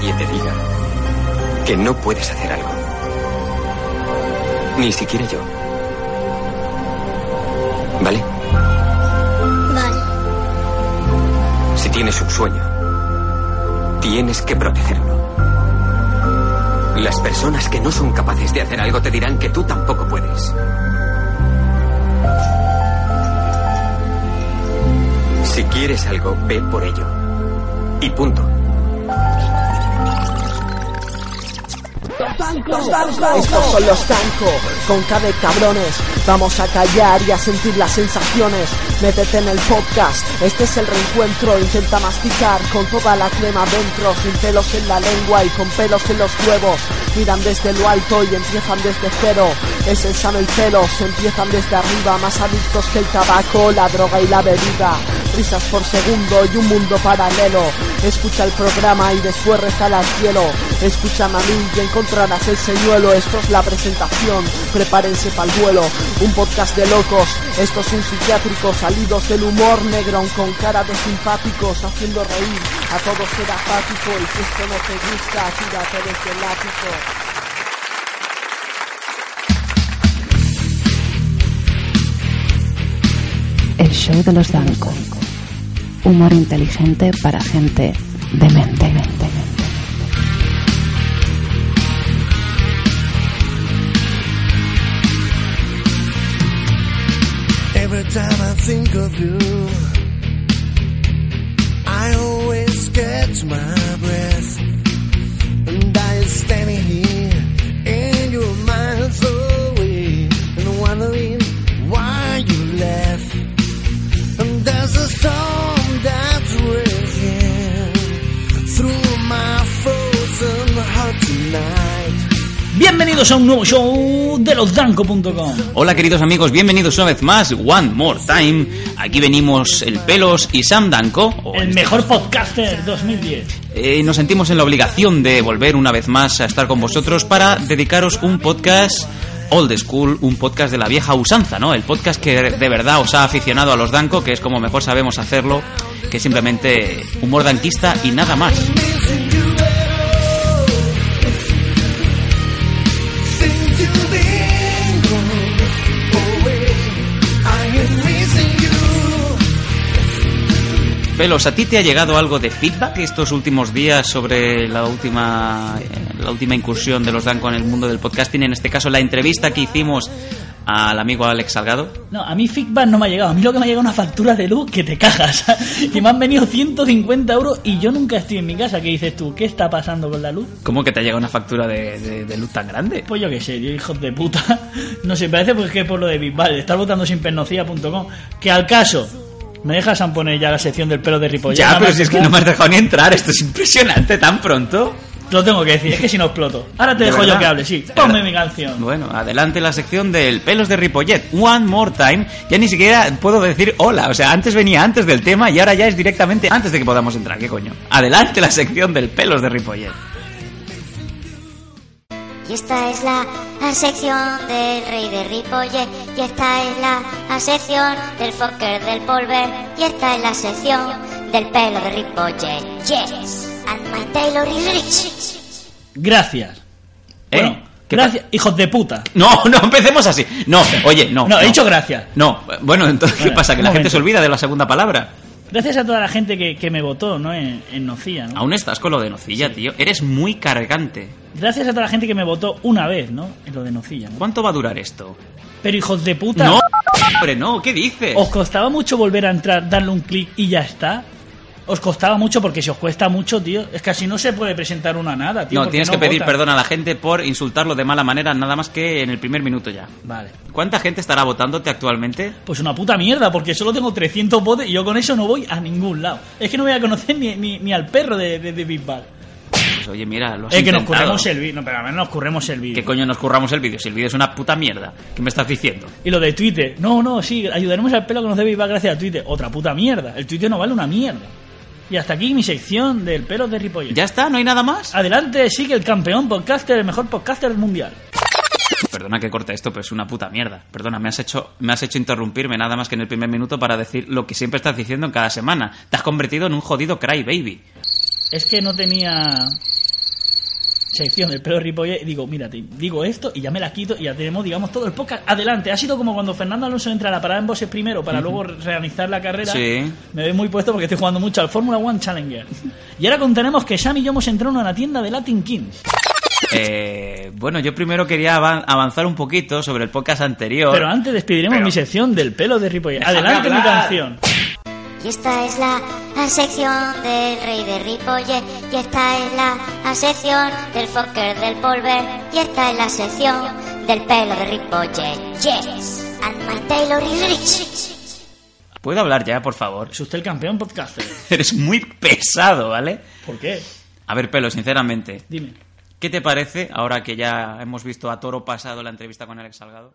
nadie te diga que no puedes hacer algo. Ni siquiera yo. ¿Vale? Vale. Si tienes un sueño, tienes que protegerlo. Las personas que no son capaces de hacer algo te dirán que tú tampoco puedes. Si quieres algo, ve por ello. Y punto. Estos son los Danco, con K de cabrones. Vamos a callar y a sentir las sensaciones. Métete en el podcast, este es el reencuentro. Intenta masticar con toda la crema dentro, sin pelos en la lengua y con pelos en los huevos. Miran desde lo alto y empiezan desde cero. Es el sano y pelos, empiezan desde arriba, más adictos que el tabaco, la droga y la bebida. Risas por segundo y un mundo paralelo. Escucha el programa y después rezala al cielo. Escúchame a y encontrarás el señuelo. Esto es la presentación, prepárense para el vuelo. Un podcast de locos, esto es un psiquiátrico. Salidos del humor negro, con cara de simpáticos, haciendo reír. A todos será apático y si esto no te gusta, tírate desde el ático. El show de los Danco. Humor inteligente para gente demente. Every time I think of you, I always catch my Bienvenidos a un nuevo show de losdanco.com. Hola queridos amigos, bienvenidos una vez más, One More Time. Aquí venimos el Pelos y Sam Danko. o en El este mejor podcaster 2010. eh, nos sentimos en la obligación de volver una vez más a estar con vosotros para dedicaros un podcast old school, un podcast de la vieja usanza, ¿no? El podcast que de verdad os ha aficionado a los Danko, que es como mejor sabemos hacerlo, que es simplemente humor danquista y nada más. Pelos, ¿a ti te ha llegado algo de feedback estos últimos días sobre la última, eh, la última incursión de los Danco en el mundo del podcasting? En este caso, la entrevista que hicimos al amigo Alex Salgado. No, a mí feedback no me ha llegado. A mí lo que me ha llegado es una factura de luz que te cagas. y me han venido 150 euros y yo nunca estoy en mi casa. ¿Qué dices tú? ¿Qué está pasando con la luz? ¿Cómo que te ha llegado una factura de, de- de luz tan grande? Pues yo qué sé, tío, hijos de puta. No sé, parece pues que es por lo de Bisbal, de estar votando sin pernocía.com. Que al caso, ¿me dejas a poner ya la sección del pelo de Ripollet? ya, pero si es que no me has dejado ni entrar, esto es impresionante, tan pronto. Lo tengo que decir, es que si no exploto. Ahora te ¿De dejo yo que hable, sí. ¿De Ponme mi canción. Bueno, adelante la sección del pelos de Ripollet. One more time. Ya ni siquiera puedo decir hola. O sea, antes venía antes del tema y ahora ya es directamente antes de que podamos entrar. ¿Qué coño? Adelante la sección del pelos de Ripollet. Y esta es la, la sección del rey de Ripollet. Y esta es la, la sección del fucker del polver. Y esta es la sección del pelo de Ripollet. Yes. And my Taylor is rich. Gracias. ¿Eh? Bueno, ¿Qué gracias, hijos de puta. No, no empecemos así. No, oye, no. No, he dicho gracias. No, bueno, entonces, ¿qué pasa? Que la gente momento. se olvida de la segunda palabra. Gracias a toda la gente que, que me votó, ¿no? En, en Nocilla, ¿no? Aún estás con lo de nocilla, tío. Eres muy cargante. Gracias a toda la gente que me votó una vez, ¿no? En lo de Nocilla, ¿no? ¿Cuánto va a durar esto? Pero hijos de puta. No, hombre, no. ¿Qué dices? ¿Os costaba mucho volver a entrar, darle un clic y ya está? ¿Os costaba mucho? Porque si os cuesta mucho, tío, es que así no se puede presentar una nada, tío. no, tienes que pedir votan. perdón a la gente por insultarlo de mala manera, nada más que en el primer minuto ya. Vale. ¿Cuánta gente estará votándote actualmente? Pues una puta mierda, porque solo tengo 300 votos y yo con eso no voy a ningún lado. Es que no voy a conocer ni, ni, ni al perro de, de, de Big Bang. Pues oye, mira, lo has Es que nos curremos el vídeo. No, pero a ver, nos curremos el vídeo. ¿Qué coño nos curramos el vídeo? Si el vídeo es una puta mierda. ¿Qué me estás diciendo? Y lo de Twitter. No, no, sí, ayudaremos al pelo a conocer Big Bang gracias a Twitter. Otra puta mierda. El Twitter no vale una mierda. Y hasta aquí mi sección del pelo de Ripollet. ¿Ya está? ¿No hay nada más? Adelante, sigue el campeón podcaster, el mejor podcaster del mundial. Perdona que corte esto, pero es una puta mierda. Perdona, me has hecho, me has hecho interrumpirme nada más que en el primer minuto para decir lo que siempre estás diciendo en cada semana. Te has convertido en un jodido crybaby. Es que no tenía. sección del pelo de Ripollet y digo, mírate, digo esto y ya me la quito y ya tenemos, digamos, todo el podcast adelante. Ha sido como cuando Fernando Alonso entra a la parada en bosses primero para luego realizar la carrera. Sí. Me veo muy puesto porque estoy jugando mucho al Fórmula One Challenger. Y ahora contenemos que Sam y yo hemos entrado en una tienda de Latin Kings. Eh, bueno, yo primero quería avan- avanzar un poquito sobre el podcast anterior. Pero antes despediremos Pero- mi sección del pelo de Ripollet. Adelante mi canción. Y esta es la, la sección del rey de Ripollet. Y esta es la, la sección del Fokker del Polver. Y esta es la sección del pelo de Ripollet. Yes, and my Taylor is rich. ¿Puedo hablar ya, por favor? Es usted el campeón podcaster. Eres muy pesado, ¿vale? ¿Por qué? A ver, Pelo, sinceramente, Dime. ¿qué te parece ahora que ya hemos visto a Toro pasado la entrevista con Alex Salgado?